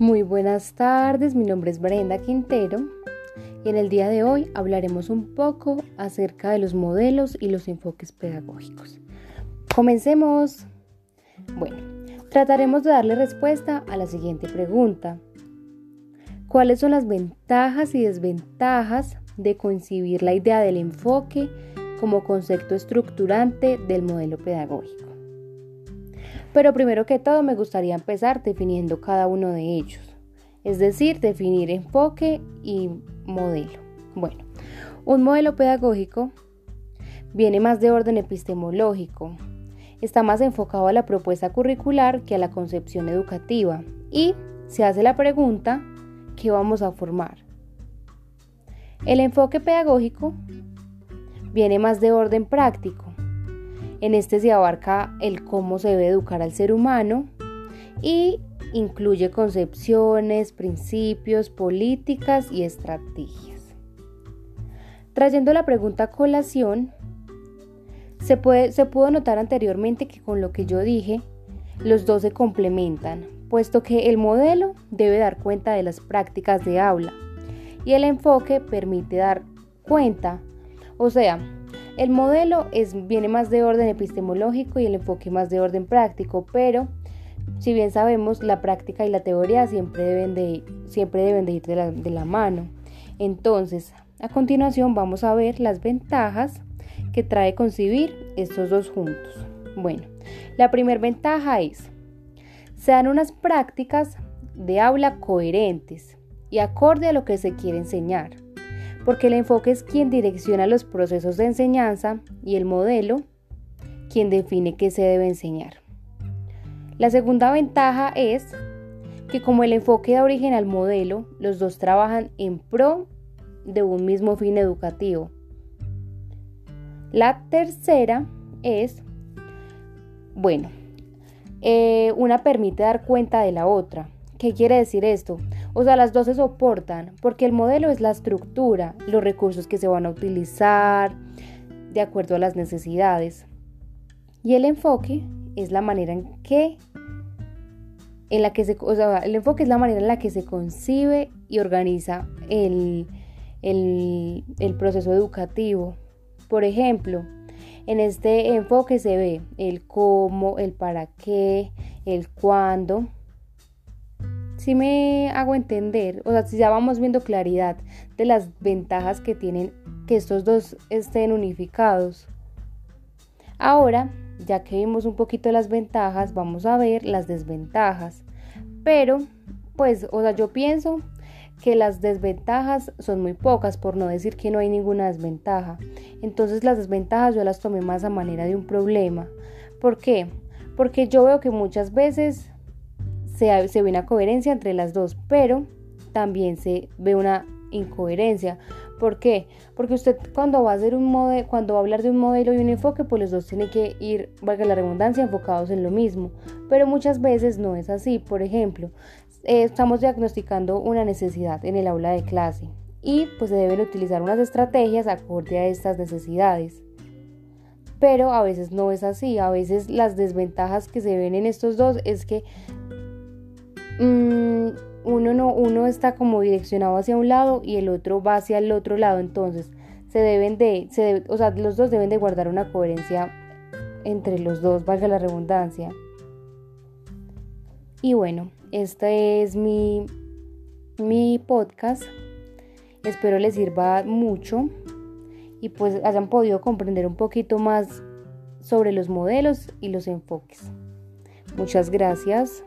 Muy buenas tardes, mi nombre es Brenda Quintero y en el día de hoy hablaremos un poco acerca de los modelos y los enfoques pedagógicos. Comencemos. Bueno, trataremos de darle respuesta a la siguiente pregunta. ¿Cuáles son las ventajas y desventajas de concebir la idea del enfoque como concepto estructurante del modelo pedagógico? Pero primero que todo me gustaría empezar definiendo cada uno de ellos, es decir, definir enfoque y modelo. Bueno, un modelo pedagógico viene más de orden epistemológico, está más enfocado a la propuesta curricular que a la concepción educativa y se hace la pregunta, ¿qué vamos a formar? El enfoque pedagógico viene más de orden práctico, en este se abarca el cómo se debe educar al ser humano y incluye concepciones, principios, políticas y estrategias. Trayendo la pregunta a colación, se, puede, se pudo notar anteriormente que con lo que yo dije, los dos se complementan, puesto que el modelo debe dar cuenta de las prácticas de aula y el enfoque permite dar cuenta, o sea, el modelo viene más de orden epistemológico y el enfoque más de orden práctico, pero si bien sabemos, la práctica y la teoría siempre deben de, siempre deben de ir de la, mano. Entonces, a continuación vamos a ver las ventajas que trae concebir estos dos juntos. Bueno, la primera ventaja es, se dan unas prácticas de aula coherentes y acorde a lo que se quiere enseñar porque el enfoque es quien direcciona los procesos de enseñanza y el modelo quien define qué se debe enseñar. La segunda ventaja es que como el enfoque da origen al modelo, los dos trabajan en pro de un mismo fin educativo. La tercera es, bueno, eh, una permite dar cuenta de la otra. ¿Qué quiere decir esto? O sea, las dos se soportan porque el modelo es la estructura, los recursos que se van a utilizar de acuerdo a las necesidades. Y el enfoque es la manera en que en la que se, o sea, el enfoque es la manera en la que se concibe y organiza el, el, el proceso educativo. Por ejemplo, en este enfoque se ve el cómo, el para qué, el cuándo, si me hago entender, o sea, si ya vamos viendo claridad de las ventajas que tienen que estos dos estén unificados. Ahora, ya que vimos un poquito las ventajas, vamos a ver las desventajas. Pero, pues, o sea, yo pienso que las desventajas son muy pocas, por no decir que no hay ninguna desventaja. Entonces las desventajas yo las tomé más a manera de un problema. ¿Por qué? Porque yo veo que muchas veces se, ve una coherencia entre las dos, pero también se ve una incoherencia. ¿Por qué? Porque usted cuando va a hacer un modelo, cuando va a hablar de un modelo y un enfoque, pues los dos tienen que ir, valga la redundancia, enfocados en lo mismo. Pero muchas veces no es así. Por ejemplo, eh, estamos diagnosticando una necesidad en el aula de clase y pues se deben utilizar unas estrategias acorde a estas necesidades. Pero a veces no es así, a veces las desventajas que se ven en estos dos es que Mm, uno, no, uno está como direccionado hacia un lado y el otro va hacia el otro lado. Entonces, se deben de, se o sea, los dos deben de guardar una coherencia entre los dos, valga la redundancia. Y bueno, este es mi, mi podcast. Espero les sirva mucho y pues hayan podido comprender un poquito más sobre los modelos y los enfoques. Muchas gracias.